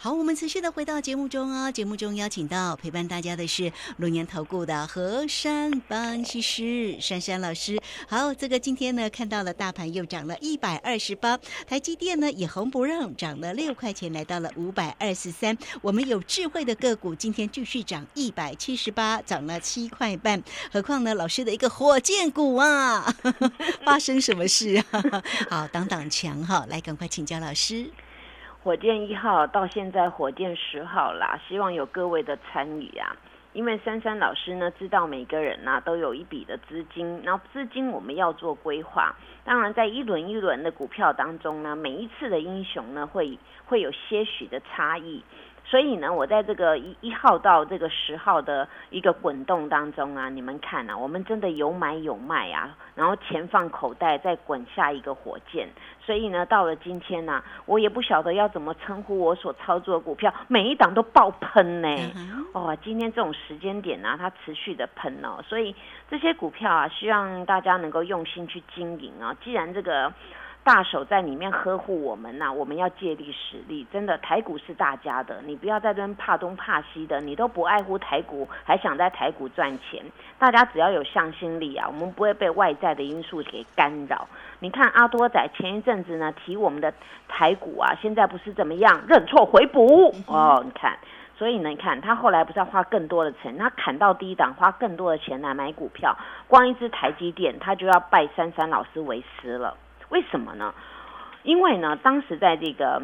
好，我们持续的回到节目中哦。节目中邀请到陪伴大家的是龙年投顾的和山分析师珊珊老师。好，这个今天呢看到了大盘又涨了一百二十八，台积电呢也红不让，涨了六块钱，来到了五百二十三。我们有智慧的个股今天继续涨一百七十八，涨了七块半。何况呢，老师的一个火箭股啊，发生什么事啊？好，挡挡墙哈，来赶快请教老师。火箭一号到现在火箭十号啦，希望有各位的参与啊！因为珊珊老师呢知道每个人呐都有一笔的资金，然后资金我们要做规划。当然在一轮一轮的股票当中呢，每一次的英雄呢会会有些许的差异。所以呢，我在这个一一号到这个十号的一个滚动当中啊，你们看啊，我们真的有买有卖啊，然后钱放口袋再滚下一个火箭。所以呢，到了今天呢，我也不晓得要怎么称呼我所操作的股票，每一档都爆喷呢。哦，今天这种时间点呢，它持续的喷哦，所以这些股票啊，希望大家能够用心去经营啊。既然这个。大手在里面呵护我们呐，我们要借力使力。真的，台股是大家的，你不要在这边怕东怕西的，你都不爱护台股，还想在台股赚钱。大家只要有向心力啊，我们不会被外在的因素给干扰。你看阿多仔前一阵子呢提我们的台股啊，现在不是怎么样认错回补哦？你看，所以呢，你看他后来不是要花更多的钱，他砍到低档花更多的钱来买股票，光一只台积电他就要拜珊珊老师为师了。为什么呢？因为呢，当时在这个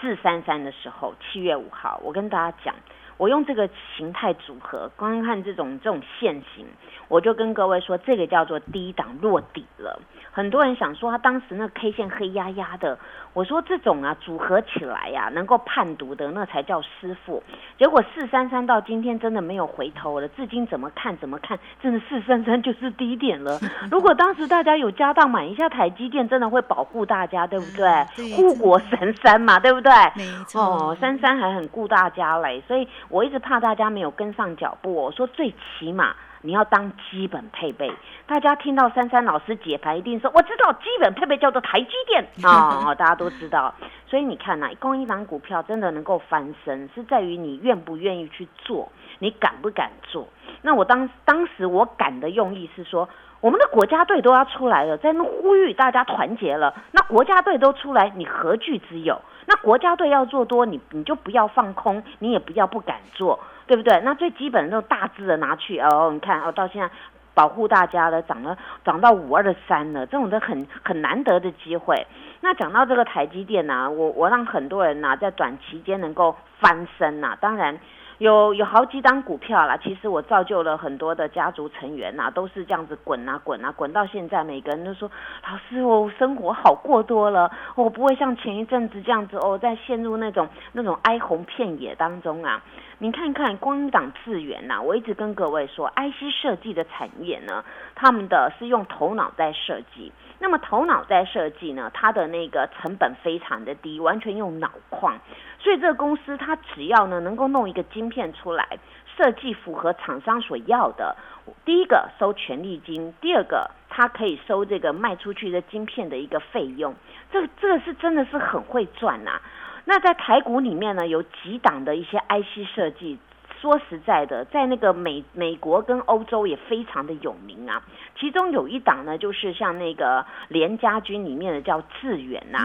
四三三的时候，七月五号，我跟大家讲，我用这个形态组合，光看这种这种线型，我就跟各位说，这个叫做低档落底了。很多人想说，他当时那 K 线黑压压的。我说这种啊组合起来呀，能够判读的那才叫师傅。结果四三三到今天真的没有回头了，至今怎么看怎么看，真的四三三就是低点了。如果当时大家有家当买一下台积电，真的会保护大家，对不对？护国神山嘛，对不对？没错。哦，三三还很顾大家嘞，所以我一直怕大家没有跟上脚步。我说最起码。你要当基本配备，大家听到珊珊老师解盘，一定说我知道基本配备叫做台积电啊，大家都知道。所以你看呐，光一档股票真的能够翻身，是在于你愿不愿意去做，你敢不敢做。那我当当时我敢的用意是说，我们的国家队都要出来了，在那呼吁大家团结了。那国家队都出来，你何惧之有？那国家队要做多，你你就不要放空，你也不要不敢做。对不对？那最基本的那种大致的拿去哦，你看哦，到现在保护大家的，涨了涨到五二的三了，这种的很很难得的机会。那讲到这个台积电呢，我我让很多人呐在短期间能够翻身呐，当然。有有好几档股票啦，其实我造就了很多的家族成员呐，都是这样子滚啊滚啊滚到现在，每个人都说老师，我生活好过多了，我不会像前一阵子这样子哦，在陷入那种那种哀鸿遍野当中啊。你看看光档资源呐，我一直跟各位说，IC 设计的产业呢，他们的是用头脑在设计。那么头脑在设计呢，它的那个成本非常的低，完全用脑矿。所以这个公司它只要呢能够弄一个晶片出来，设计符合厂商所要的，第一个收权利金，第二个它可以收这个卖出去的晶片的一个费用。这这个是真的是很会赚呐。那在台股里面呢，有几档的一些 IC 设计。说实在的，在那个美美国跟欧洲也非常的有名啊。其中有一档呢，就是像那个联家军里面的叫智源呐。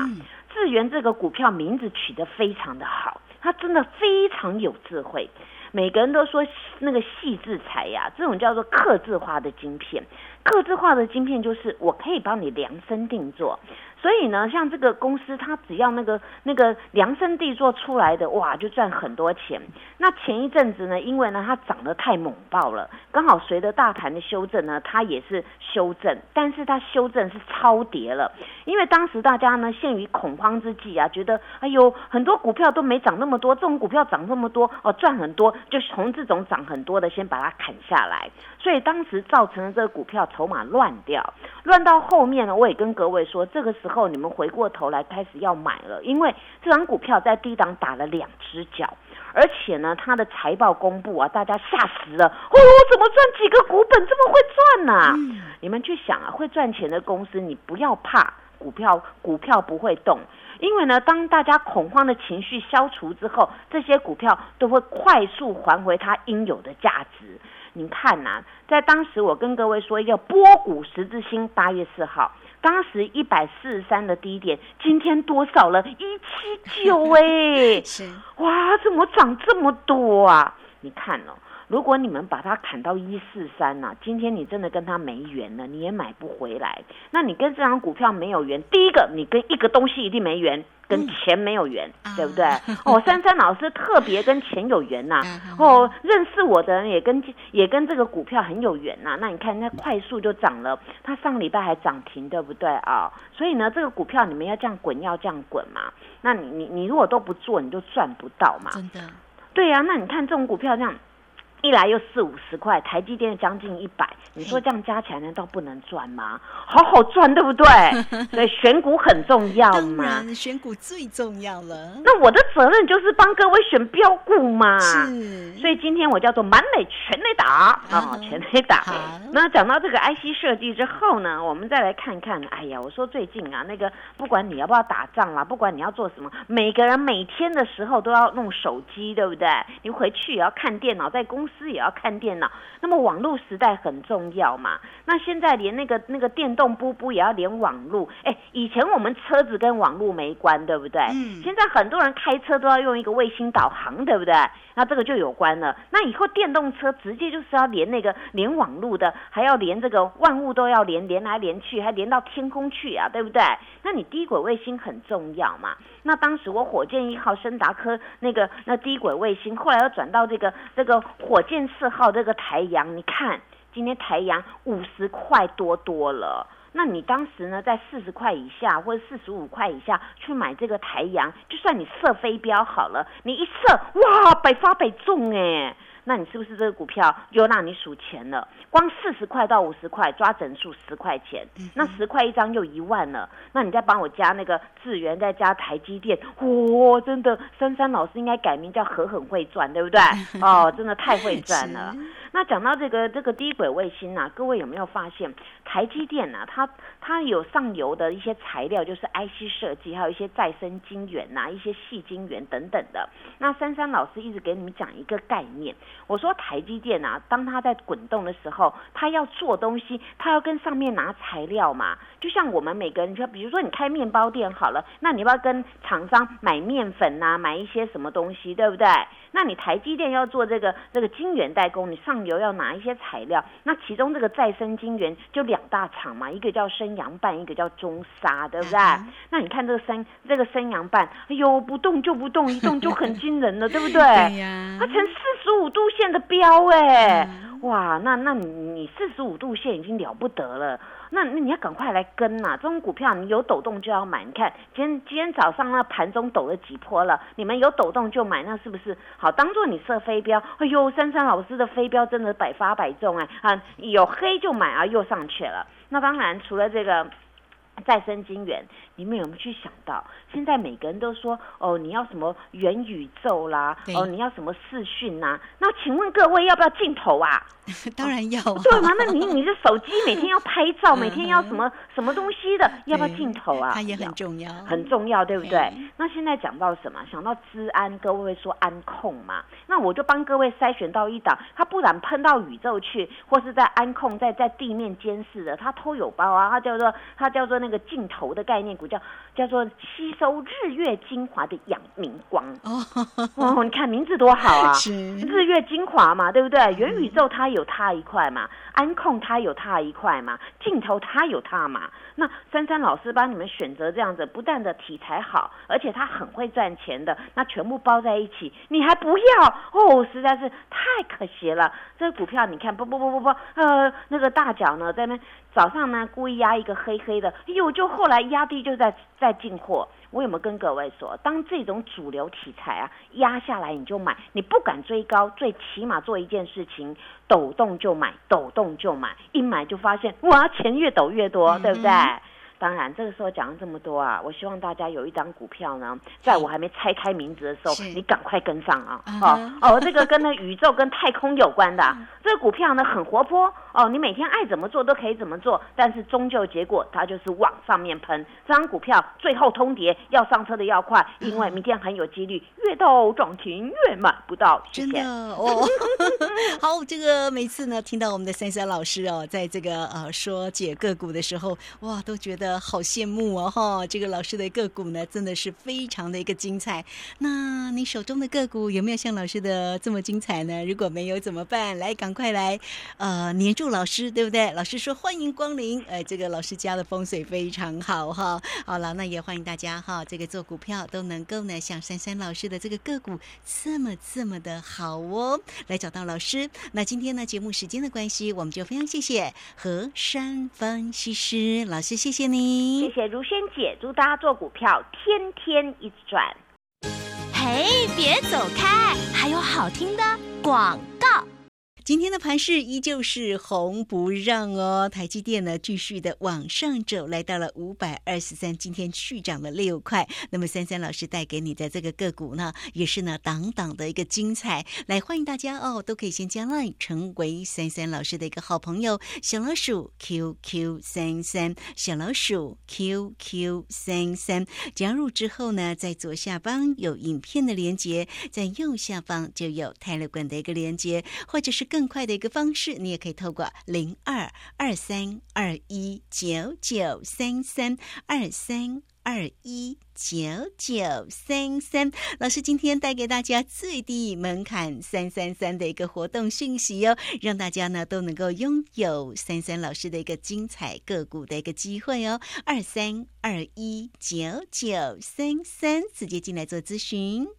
智源这个股票名字取得非常的好，它真的非常有智慧。每个人都说那个细制裁呀，这种叫做刻字化的晶片。刻字化的晶片就是我可以帮你量身定做。所以呢，像这个公司，它只要那个那个量身定做出来的，哇，就赚很多钱。那前一阵子呢，因为呢它涨得太猛爆了，刚好随着大盘的修正呢，它也是修正，但是它修正是超跌了。因为当时大家呢陷于恐慌之际啊，觉得哎呦很多股票都没涨那么多，这种股票涨这么多哦赚很多，就从这种涨很多的先把它砍下来。所以当时造成了这个股票筹码乱掉，乱到后面呢，我也跟各位说，这个时候你们回过头来开始要买了，因为这张股票在低档打了两只脚，而且呢，它的财报公布啊，大家吓死了。哦，怎么赚几个股本这么会赚呢？你们去想啊，会赚钱的公司，你不要怕股票，股票不会动。因为呢，当大家恐慌的情绪消除之后，这些股票都会快速还回它应有的价值。你看呐，在当时我跟各位说一个波谷十字星，八月四号，当时一百四十三的低点，今天多少了？一七九哎，是哇，怎么涨这么多啊？你看哦。如果你们把它砍到一四三呐，今天你真的跟它没缘了，你也买不回来。那你跟这张股票没有缘，第一个你跟一个东西一定没缘，跟钱没有缘，对不对？哦，珊珊老师特别跟钱有缘呐。哦，认识我的人也跟也跟这个股票很有缘呐。那你看，那快速就涨了，它上礼拜还涨停，对不对啊？所以呢，这个股票你们要这样滚，要这样滚嘛。那你你你如果都不做，你就赚不到嘛。真的。对呀，那你看这种股票这样。一来又四五十块，台积电将近一百，你说这样加起来难道不能赚吗？好好赚，对不对？所以选股很重要嘛，选股最重要了。那我的责任就是帮各位选标股嘛。是，所以今天我叫做满垒全垒打啊，全垒打。那讲到这个 IC 设计之后呢，我们再来看看。哎呀，我说最近啊，那个不管你要不要打仗啦，不管你要做什么，每个人每天的时候都要弄手机，对不对？你回去也要看电脑，在公司也要看电脑，那么网络时代很重要嘛？那现在连那个那个电动布布也要连网络，哎，以前我们车子跟网络没关，对不对？嗯。现在很多人开车都要用一个卫星导航，对不对？那这个就有关了。那以后电动车直接就是要连那个连网络的，还要连这个万物都要连，连来连去，还连到天空去啊，对不对？那你低轨卫星很重要嘛？那当时我火箭一号、升达科那个那低轨卫星，后来又转到这个这个火箭四号这个台阳，你看今天台阳五十块多多了。那你当时呢，在四十块以下或者四十五块以下去买这个台阳，就算你射飞镖好了，你一射，哇，百发百中哎。那你是不是这个股票又让你数钱了？光四十块到五十块抓整数十块钱，那十块一张又一万了。那你再帮我加那个智源，再加台积电，哇，真的，珊珊老师应该改名叫何很会赚，对不对？哦，真的太会赚了。那讲到这个这个低轨卫星啊，各位有没有发现台积电啊，它它有上游的一些材料，就是 IC 设计，还有一些再生晶圆呐，一些细晶圆等等的。那珊珊老师一直给你们讲一个概念。我说台积电啊，当它在滚动的时候，它要做东西，它要跟上面拿材料嘛。就像我们每个人，就比如说你开面包店好了，那你不要跟厂商买面粉呐，买一些什么东西，对不对？那你台积电要做这个这个晶圆代工，你上游要拿一些材料，那其中这个再生晶圆就两大厂嘛，一个叫生阳半，一个叫中沙，对不对？那你看这个生这个生阳半，哎呦，不动就不动，一动就很惊人了，对不对？对呀，它成四十五度线的标哎，哇，那那你你四十五度线已经了不得了。那那你要赶快来跟呐！这种股票你有抖动就要买。你看今天今天早上那盘中抖了几波了，你们有抖动就买，那是不是好当做你设飞镖？哎呦，珊珊老师的飞镖真的百发百中哎！啊，有黑就买啊，又上去了。那当然除了这个。再生晶圆，你们有没有去想到？现在每个人都说哦，你要什么元宇宙啦，哦，你要什么视讯呐？那请问各位要不要镜头啊？当然要。对吗？那你你的手机每天要拍照，每天要什么什么东西的？要不要镜头啊？它也很重要，很重要，对不对？那现在讲到什么？想到治安，各位会说安控嘛？那我就帮各位筛选到一档，它不然喷到宇宙去，或是在安控，在在地面监视的，它偷有包啊，它叫做它叫做那个个镜头的概念股，叫叫做吸收日月精华的养明光哦，你看名字多好啊，日月精华嘛，对不对？元宇宙它有它一块嘛，安控它有它一块嘛，镜头它有它嘛。那珊珊老师帮你们选择这样子，不但的题材好，而且它很会赚钱的，那全部包在一起，你还不要哦，实在是太可惜了。这个股票你看，不不不不不，呃，那个大脚呢，在那早上呢故意压一个黑黑的，哎呦，就后来压低就在在进货。我有没有跟各位说，当这种主流题材啊压下来，你就买，你不敢追高，最起码做一件事情，抖动就买，抖动就买，一买就发现哇，钱越抖越多，对不对？当然，这个时候讲了这么多啊，我希望大家有一张股票呢，在我还没拆开名字的时候，你赶快跟上啊！哦哦，这个跟那宇宙跟太空有关的，这个股票呢很活泼哦，你每天爱怎么做都可以怎么做，但是终究结果它就是往上面喷。这张股票最后通牒，要上车的要快，因为明天很有几率越到涨停越买不到。真的哦，好，这个每次呢听到我们的三三老师哦，在这个呃说解个股的时候，哇，都觉得好羡慕哦哈！这个老师的个股呢，真的是非常的一个精彩。那你手中的个股有没有像老师的这么精彩呢？如果没有怎么办？来，赶快来呃黏住老师，对不对？老师说欢迎光临，哎，这个老师家的风水非常好哈。好了，那也欢迎大家哈，这个做股票都能够呢，像珊珊老师的这个个股这么这么的好哦，来找到老师。那今天呢，节目时间的关系，我们就非常谢谢何山分析师老师，谢谢你，谢谢如萱姐，祝大家做股票天天一直赚。嘿，别走开，还有好听的广告。今天的盘势依旧是红不让哦，台积电呢继续的往上走，来到了五百二十三，今天续涨了六块。那么三三老师带给你的这个个股呢，也是呢档档的一个精彩。来欢迎大家哦，都可以先加 line 成为三三老师的一个好朋友，小老鼠 QQ 三三，小老鼠 QQ 三三。加入之后呢，在左下方有影片的连接，在右下方就有泰勒管的一个连接，或者是更。快的一个方式，你也可以透过零二二三二一九九三三二三二一九九三三。老师今天带给大家最低门槛三三三的一个活动讯息哦，让大家呢都能够拥有三三老师的一个精彩个股的一个机会哦。二三二一九九三三，直接进来做咨询。